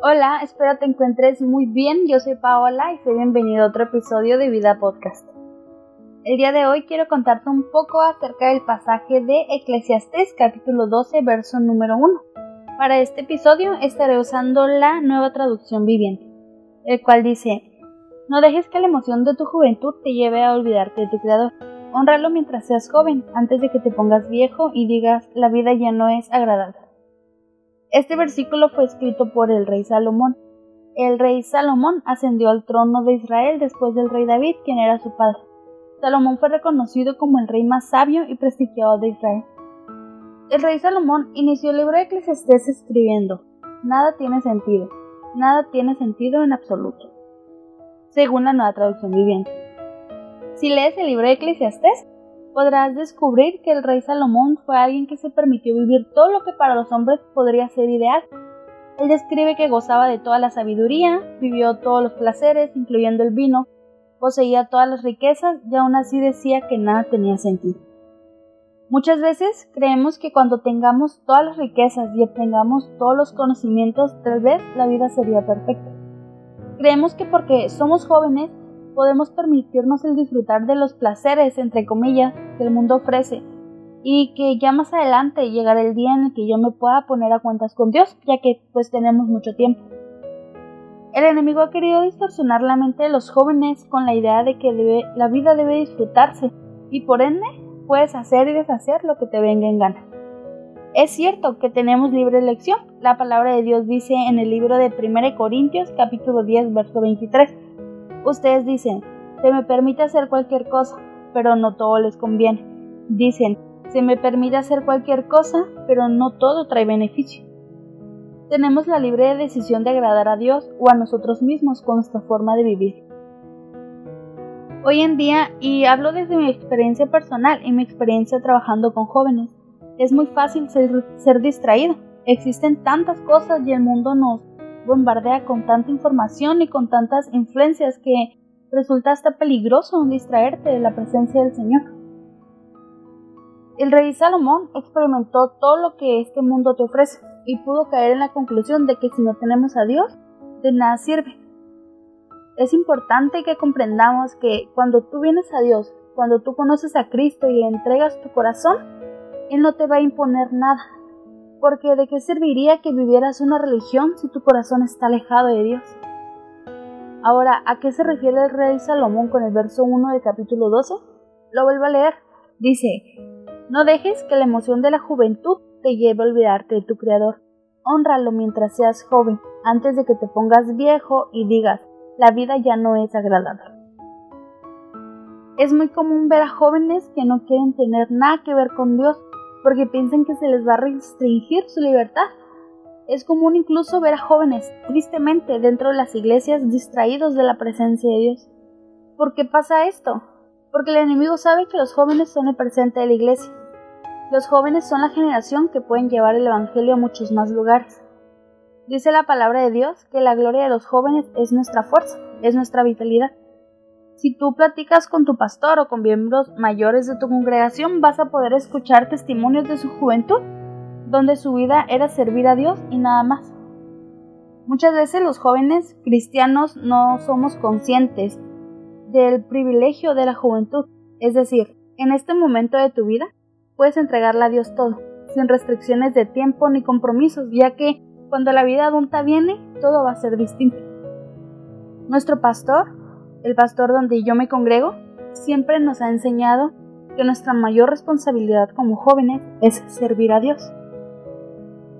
Hola, espero te encuentres muy bien. Yo soy Paola y soy bienvenido a otro episodio de Vida Podcast. El día de hoy quiero contarte un poco acerca del pasaje de Eclesiastés capítulo 12 verso número 1. Para este episodio estaré usando la nueva traducción viviente, el cual dice, no dejes que la emoción de tu juventud te lleve a olvidarte de tu Creador. Honralo mientras seas joven, antes de que te pongas viejo y digas, la vida ya no es agradable. Este versículo fue escrito por el rey Salomón. El rey Salomón ascendió al trono de Israel después del rey David, quien era su padre. Salomón fue reconocido como el rey más sabio y prestigiado de Israel. El rey Salomón inició el libro de Eclesiastés escribiendo, Nada tiene sentido, nada tiene sentido en absoluto, según la nueva traducción viviente. Si lees el libro de Eclesiastés, podrás descubrir que el rey Salomón fue alguien que se permitió vivir todo lo que para los hombres podría ser ideal. Él describe que gozaba de toda la sabiduría, vivió todos los placeres, incluyendo el vino, poseía todas las riquezas y aún así decía que nada tenía sentido. Muchas veces creemos que cuando tengamos todas las riquezas y obtengamos todos los conocimientos, tal vez la vida sería perfecta. Creemos que porque somos jóvenes podemos permitirnos el disfrutar de los placeres, entre comillas, que el mundo ofrece, y que ya más adelante llegará el día en el que yo me pueda poner a cuentas con Dios, ya que pues tenemos mucho tiempo. El enemigo ha querido distorsionar la mente de los jóvenes con la idea de que la vida debe disfrutarse y por ende puedes hacer y deshacer lo que te venga en gana. Es cierto que tenemos libre elección. La palabra de Dios dice en el libro de 1 Corintios capítulo 10 verso 23 Ustedes dicen, se me permite hacer cualquier cosa, pero no todo les conviene. Dicen, se me permite hacer cualquier cosa, pero no todo trae beneficio. Tenemos la libre decisión de agradar a Dios o a nosotros mismos con nuestra forma de vivir. Hoy en día, y hablo desde mi experiencia personal y mi experiencia trabajando con jóvenes, es muy fácil ser, ser distraído. Existen tantas cosas y el mundo nos bombardea con tanta información y con tantas influencias que resulta hasta peligroso distraerte de la presencia del Señor. El rey Salomón experimentó todo lo que este mundo te ofrece y pudo caer en la conclusión de que si no tenemos a Dios, de nada sirve. Es importante que comprendamos que cuando tú vienes a Dios, cuando tú conoces a Cristo y le entregas tu corazón, Él no te va a imponer nada, porque ¿de qué serviría que vivieras una religión si tu corazón está alejado de Dios? Ahora, ¿a qué se refiere el rey Salomón con el verso 1 del capítulo 12? Lo vuelvo a leer. Dice, no dejes que la emoción de la juventud te lleve a olvidarte de tu Creador. Honralo mientras seas joven, antes de que te pongas viejo y digas, la vida ya no es agradable. Es muy común ver a jóvenes que no quieren tener nada que ver con Dios porque piensan que se les va a restringir su libertad. Es común incluso ver a jóvenes, tristemente, dentro de las iglesias distraídos de la presencia de Dios. ¿Por qué pasa esto? Porque el enemigo sabe que los jóvenes son el presente de la iglesia. Los jóvenes son la generación que pueden llevar el Evangelio a muchos más lugares. Dice la palabra de Dios que la gloria de los jóvenes es nuestra fuerza, es nuestra vitalidad. Si tú platicas con tu pastor o con miembros mayores de tu congregación, vas a poder escuchar testimonios de su juventud, donde su vida era servir a Dios y nada más. Muchas veces los jóvenes cristianos no somos conscientes del privilegio de la juventud, es decir, en este momento de tu vida puedes entregarle a Dios todo, sin restricciones de tiempo ni compromisos, ya que cuando la vida adulta viene, todo va a ser distinto. Nuestro pastor el pastor donde yo me congrego, siempre nos ha enseñado que nuestra mayor responsabilidad como jóvenes es servir a Dios.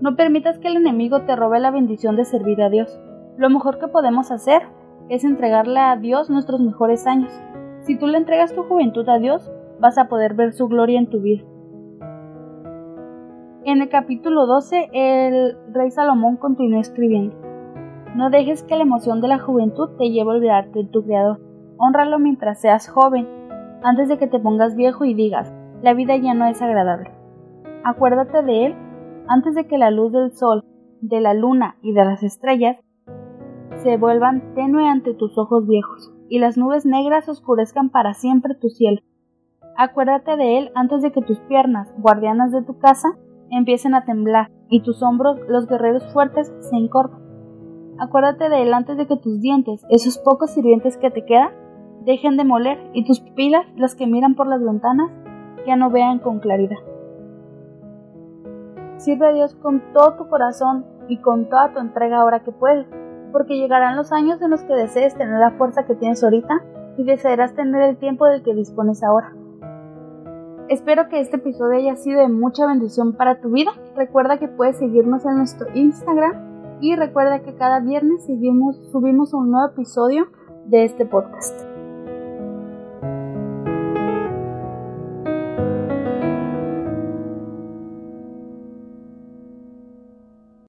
No permitas que el enemigo te robe la bendición de servir a Dios. Lo mejor que podemos hacer es entregarle a Dios nuestros mejores años. Si tú le entregas tu juventud a Dios, vas a poder ver su gloria en tu vida. En el capítulo 12, el rey Salomón continuó escribiendo. No dejes que la emoción de la juventud te lleve a olvidarte de tu Creador. Honralo mientras seas joven, antes de que te pongas viejo y digas, la vida ya no es agradable. Acuérdate de Él antes de que la luz del sol, de la luna y de las estrellas se vuelvan tenue ante tus ojos viejos, y las nubes negras oscurezcan para siempre tu cielo. Acuérdate de Él antes de que tus piernas, guardianas de tu casa, empiecen a temblar, y tus hombros, los guerreros fuertes, se encorvan. Acuérdate de él antes de que tus dientes, esos pocos sirvientes que te quedan, dejen de moler y tus pupilas, las que miran por las ventanas, ya no vean con claridad. Sirve a Dios con todo tu corazón y con toda tu entrega ahora que puedes, porque llegarán los años en los que desees tener la fuerza que tienes ahorita y desearás tener el tiempo del que dispones ahora. Espero que este episodio haya sido de mucha bendición para tu vida. Recuerda que puedes seguirnos en nuestro Instagram y recuerda que cada viernes subimos un nuevo episodio de este podcast.